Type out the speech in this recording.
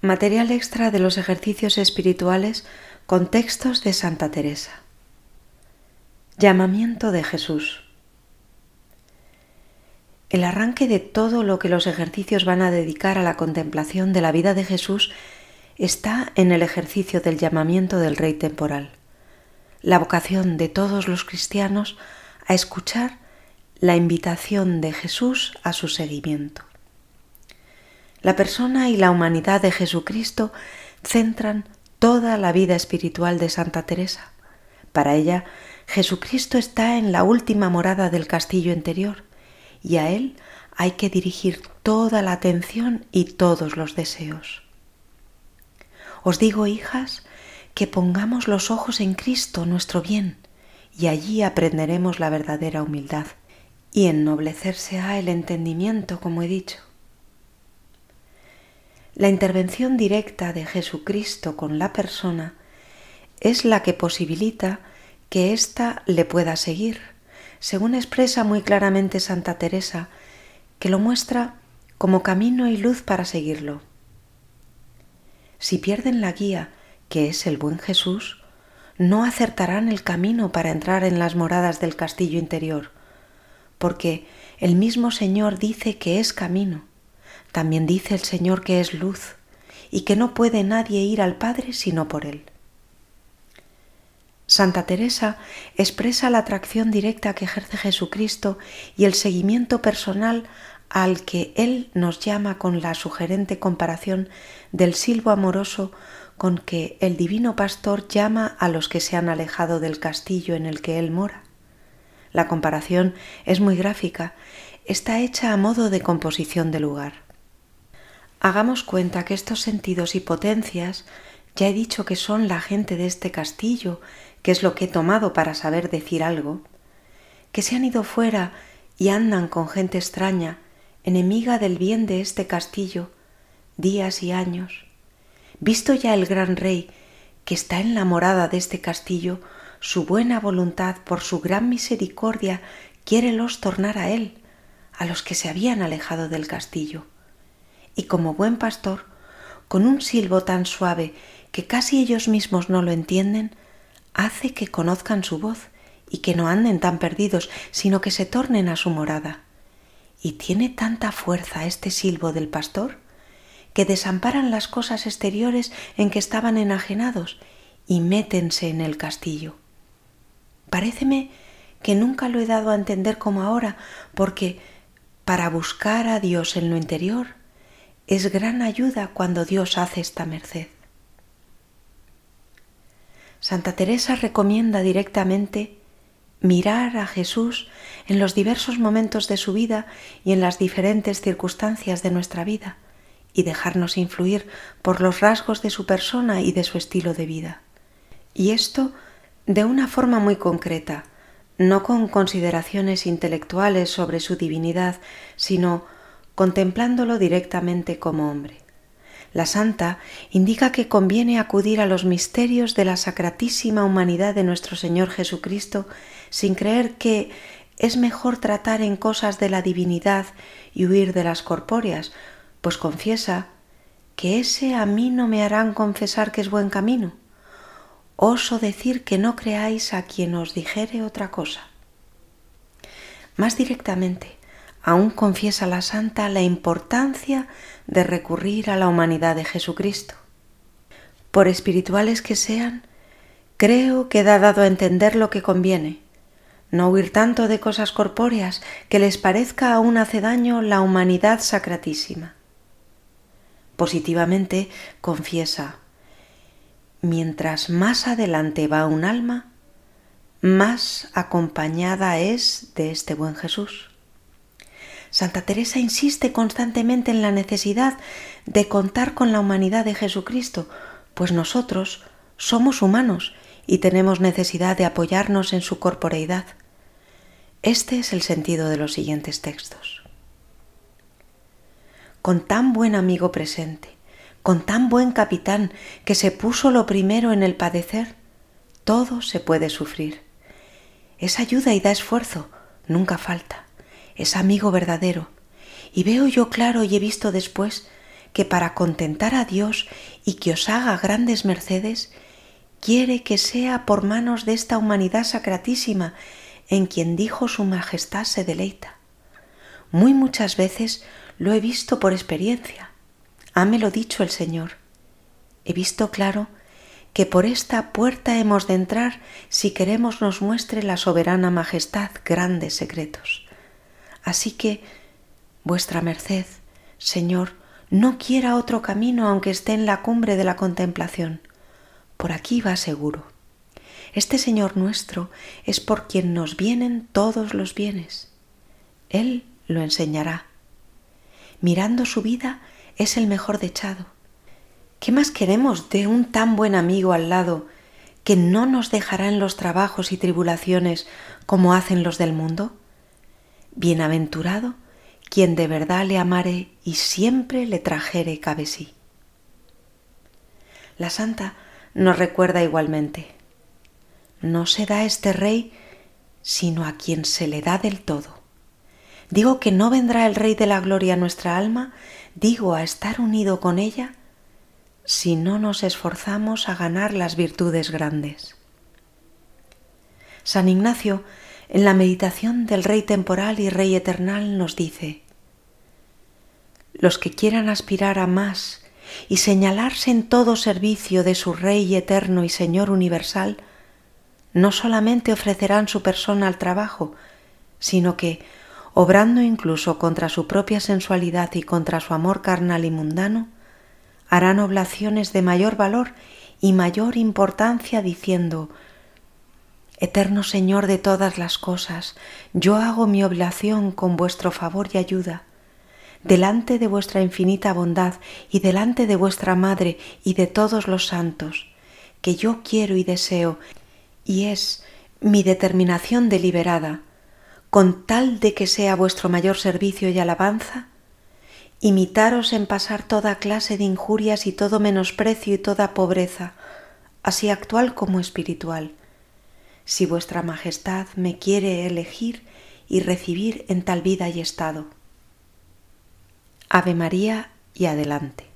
Material extra de los ejercicios espirituales con textos de Santa Teresa. Llamamiento de Jesús. El arranque de todo lo que los ejercicios van a dedicar a la contemplación de la vida de Jesús está en el ejercicio del llamamiento del Rey temporal, la vocación de todos los cristianos a escuchar la invitación de Jesús a su seguimiento. La persona y la humanidad de Jesucristo centran toda la vida espiritual de Santa Teresa. Para ella, Jesucristo está en la última morada del castillo interior y a Él hay que dirigir toda la atención y todos los deseos. Os digo, hijas, que pongamos los ojos en Cristo nuestro bien y allí aprenderemos la verdadera humildad y ennoblecerse el entendimiento, como he dicho. La intervención directa de Jesucristo con la persona es la que posibilita que ésta le pueda seguir, según expresa muy claramente Santa Teresa, que lo muestra como camino y luz para seguirlo. Si pierden la guía, que es el buen Jesús, no acertarán el camino para entrar en las moradas del castillo interior, porque el mismo Señor dice que es camino también dice el Señor que es luz y que no puede nadie ir al Padre sino por Él. Santa Teresa expresa la atracción directa que ejerce Jesucristo y el seguimiento personal al que Él nos llama con la sugerente comparación del silbo amoroso con que el divino pastor llama a los que se han alejado del castillo en el que Él mora. La comparación es muy gráfica, está hecha a modo de composición de lugar. Hagamos cuenta que estos sentidos y potencias ya he dicho que son la gente de este castillo, que es lo que he tomado para saber decir algo, que se han ido fuera y andan con gente extraña, enemiga del bien de este castillo, días y años. Visto ya el gran rey que está en la morada de este castillo, su buena voluntad por su gran misericordia quiérelos tornar a él, a los que se habían alejado del castillo y como buen pastor, con un silbo tan suave que casi ellos mismos no lo entienden, hace que conozcan su voz y que no anden tan perdidos, sino que se tornen a su morada. Y tiene tanta fuerza este silbo del pastor que desamparan las cosas exteriores en que estaban enajenados y métense en el castillo. Paréceme que nunca lo he dado a entender como ahora, porque para buscar a Dios en lo interior es gran ayuda cuando Dios hace esta merced. Santa Teresa recomienda directamente mirar a Jesús en los diversos momentos de su vida y en las diferentes circunstancias de nuestra vida y dejarnos influir por los rasgos de su persona y de su estilo de vida. Y esto de una forma muy concreta, no con consideraciones intelectuales sobre su divinidad, sino contemplándolo directamente como hombre. La santa indica que conviene acudir a los misterios de la sacratísima humanidad de nuestro Señor Jesucristo sin creer que es mejor tratar en cosas de la divinidad y huir de las corpóreas, pues confiesa que ese a mí no me harán confesar que es buen camino. Oso decir que no creáis a quien os dijere otra cosa. Más directamente, aún confiesa la santa la importancia de recurrir a la humanidad de Jesucristo. Por espirituales que sean, creo que da dado a entender lo que conviene, no huir tanto de cosas corpóreas que les parezca aún hace daño la humanidad sacratísima. Positivamente confiesa, mientras más adelante va un alma, más acompañada es de este buen Jesús. Santa Teresa insiste constantemente en la necesidad de contar con la humanidad de Jesucristo, pues nosotros somos humanos y tenemos necesidad de apoyarnos en su corporeidad. Este es el sentido de los siguientes textos. Con tan buen amigo presente, con tan buen capitán que se puso lo primero en el padecer, todo se puede sufrir. Es ayuda y da esfuerzo, nunca falta es amigo verdadero, y veo yo claro y he visto después que para contentar a Dios y que os haga grandes mercedes, quiere que sea por manos de esta humanidad sacratísima en quien dijo su majestad se deleita. Muy muchas veces lo he visto por experiencia. Hámelo dicho el Señor. He visto claro que por esta puerta hemos de entrar si queremos nos muestre la soberana majestad grandes secretos. Así que, vuestra merced, Señor, no quiera otro camino aunque esté en la cumbre de la contemplación. Por aquí va seguro. Este Señor nuestro es por quien nos vienen todos los bienes. Él lo enseñará. Mirando su vida es el mejor dechado. ¿Qué más queremos de un tan buen amigo al lado que no nos dejará en los trabajos y tribulaciones como hacen los del mundo? Bienaventurado quien de verdad le amare y siempre le trajere cabe sí. La santa nos recuerda igualmente, no se da este rey sino a quien se le da del todo. Digo que no vendrá el rey de la gloria a nuestra alma, digo a estar unido con ella, si no nos esforzamos a ganar las virtudes grandes. San Ignacio, en la meditación del Rey temporal y Rey eternal, nos dice, los que quieran aspirar a más y señalarse en todo servicio de su Rey eterno y Señor universal, no solamente ofrecerán su persona al trabajo, sino que, obrando incluso contra su propia sensualidad y contra su amor carnal y mundano, harán oblaciones de mayor valor y mayor importancia diciendo, Eterno Señor de todas las cosas, yo hago mi oblación con vuestro favor y ayuda, delante de vuestra infinita bondad y delante de vuestra Madre y de todos los santos, que yo quiero y deseo, y es mi determinación deliberada, con tal de que sea vuestro mayor servicio y alabanza, imitaros en pasar toda clase de injurias y todo menosprecio y toda pobreza, así actual como espiritual, si vuestra Majestad me quiere elegir y recibir en tal vida y estado. Ave María y adelante.